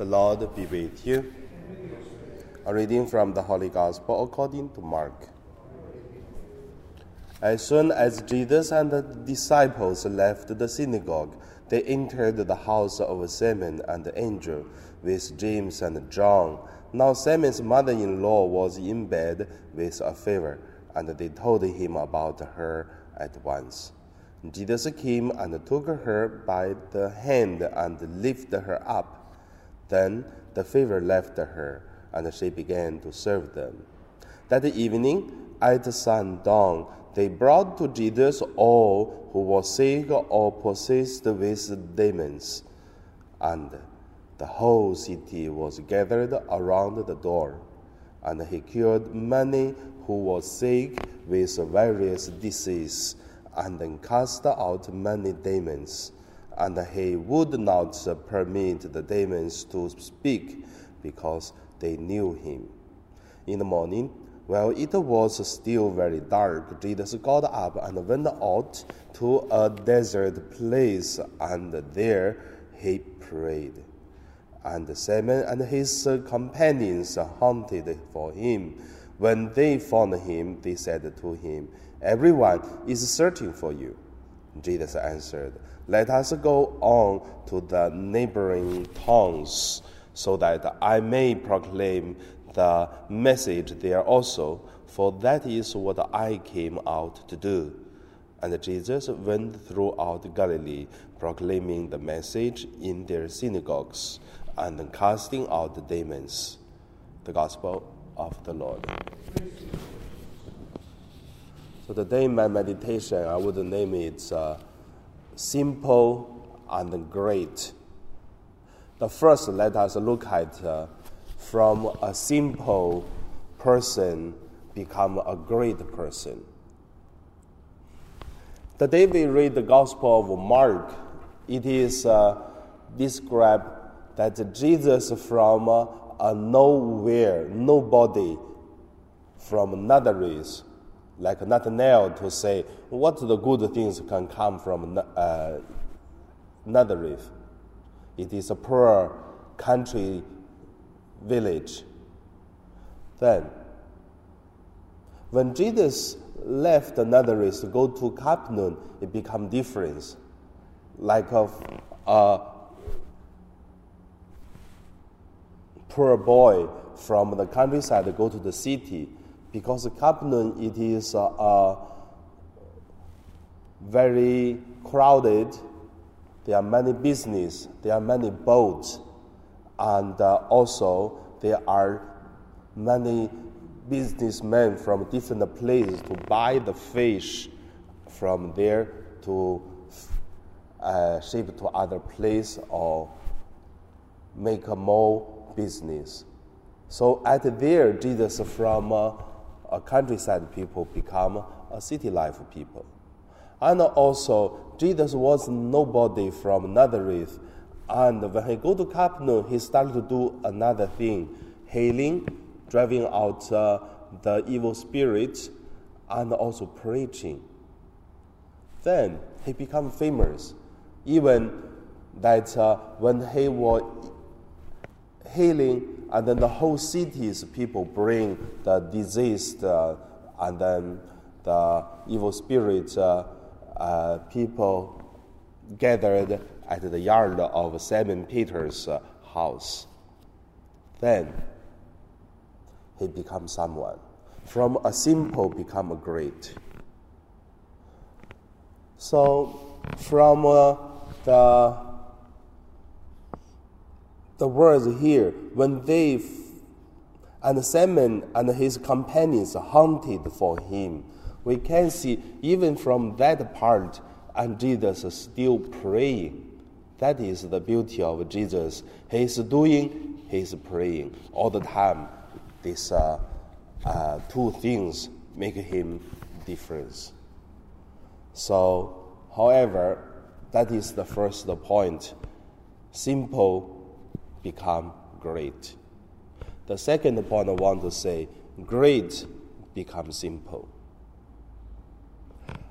The Lord be with you. A reading from the Holy Gospel according to Mark. As soon as Jesus and the disciples left the synagogue, they entered the house of Simon and Andrew with James and John. Now Simon's mother in law was in bed with a fever, and they told him about her at once. Jesus came and took her by the hand and lifted her up. Then the fever left her, and she began to serve them. That evening, at sundown, they brought to Jesus all who were sick or possessed with demons, and the whole city was gathered around the door. And he cured many who were sick with various diseases and then cast out many demons. And he would not permit the demons to speak because they knew him. In the morning, while it was still very dark, Jesus got up and went out to a desert place, and there he prayed. And Simon and his companions hunted for him. When they found him, they said to him, Everyone is searching for you. Jesus answered, Let us go on to the neighboring towns, so that I may proclaim the message there also, for that is what I came out to do. And Jesus went throughout Galilee, proclaiming the message in their synagogues and casting out the demons. The Gospel of the Lord. So today, my meditation, I would name it uh, simple and great. The first, let us look at uh, from a simple person become a great person. The day we read the Gospel of Mark, it is uh, described that Jesus from uh, a nowhere, nobody, from Nazareth, like Nathanael to say, what the good things can come from uh, Nazareth? It is a poor country village. Then, when Jesus left Nazareth to go to Capernaum, it became different. Like a, a poor boy from the countryside to go to the city, because Capernaum it is uh, uh, very crowded. There are many business. There are many boats and uh, also there are many businessmen from different places to buy the fish from there to uh, ship to other place or make a more business. So at there, Jesus from uh, a countryside people become a city life people. And also, Jesus was nobody from Nazareth and when he go to Capernaum, he started to do another thing, healing, driving out uh, the evil spirits, and also preaching. Then he become famous, even that uh, when he was healing, and then the whole city's people bring the diseased uh, and then the evil spirits uh, uh, people gathered at the yard of Simon Peter's uh, house. Then he becomes someone. From a simple become a great. So from uh, the the words here, when they and Simon and his companions hunted for him, we can see even from that part, and Jesus is still praying that is the beauty of Jesus. He is doing, he is praying all the time. These uh, uh, two things make him different. So, however, that is the first point. Simple become great. The second point I want to say, great become simple.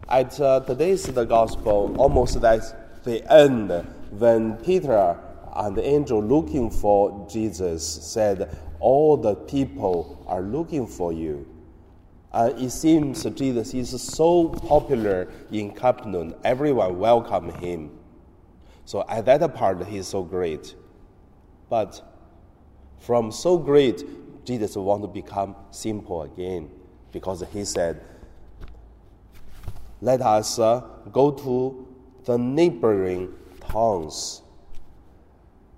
At uh, today's the gospel, almost at the end, when Peter and the angel looking for Jesus said, All the people are looking for you. And it seems Jesus is so popular in Capernaum, everyone welcome him. So at that part, he's so great. But from so great, Jesus want to become simple again because he said, Let us uh, go to the neighboring towns.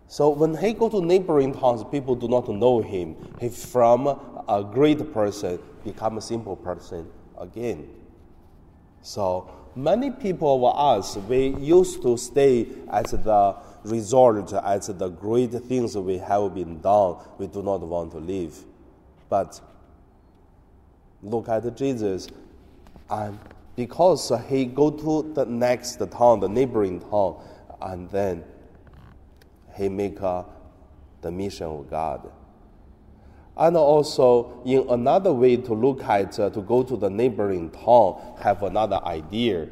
So when he go to neighboring towns, people do not know him. He from a great person become a simple person again. So many people of us, we used to stay at the resort, at the great things we have been done. We do not want to leave. But look at Jesus, and because he go to the next town, the neighboring town, and then he make uh, the mission of God. And also, in another way to look at, uh, to go to the neighboring town, have another idea.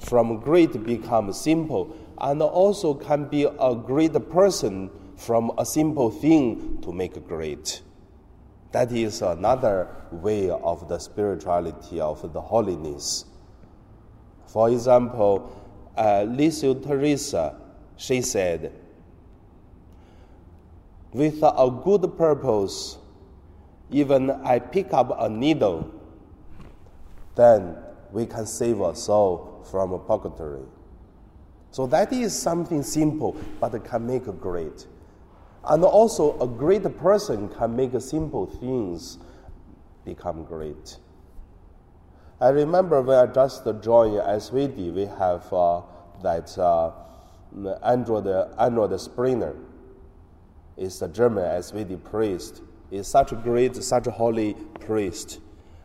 From great become simple, and also can be a great person from a simple thing to make great. That is another way of the spirituality of the holiness. For example, uh, Lisa Teresa, she said, with a good purpose, even I pick up a needle, then we can save a soul from a purgatory. So that is something simple, but can make great. And also, a great person can make simple things become great. I remember when I just joined SVD, we have uh, that uh, Andrew, Andrew Springer is a German SVD priest. Is such a great, such a holy priest,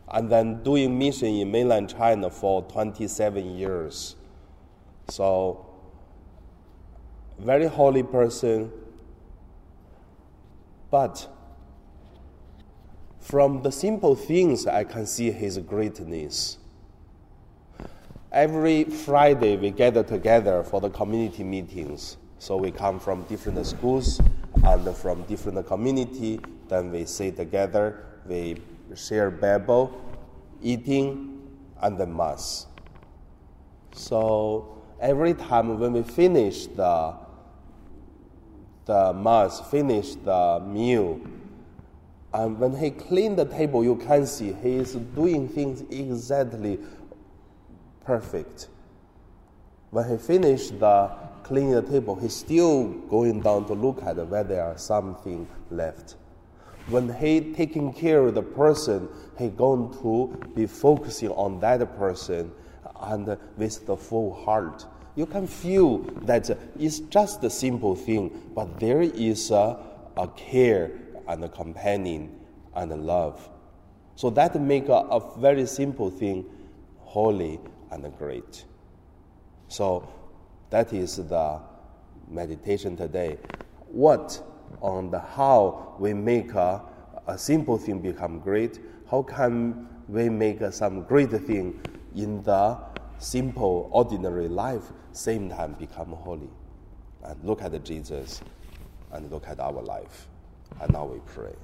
and then doing mission in mainland China for 27 years. So, very holy person. But from the simple things, I can see his greatness. Every Friday, we gather together for the community meetings. So we come from different schools and from different community. Then we sit together, we share Bible, eating, and the mass. So every time when we finish the the mass, finish the meal, and when he clean the table, you can see he is doing things exactly perfect. When he finished the cleaning the table, he's still going down to look at whether there are something left. When he taking care of the person, he going to be focusing on that person and with the full heart. You can feel that uh, it's just a simple thing, but there is a, a care and a companion and a love. So that make a, a very simple thing holy and great. So that is the meditation today. What on the how we make a, a simple thing become great? How can we make some great thing in the simple, ordinary life, same time become holy? And look at Jesus and look at our life. And now we pray.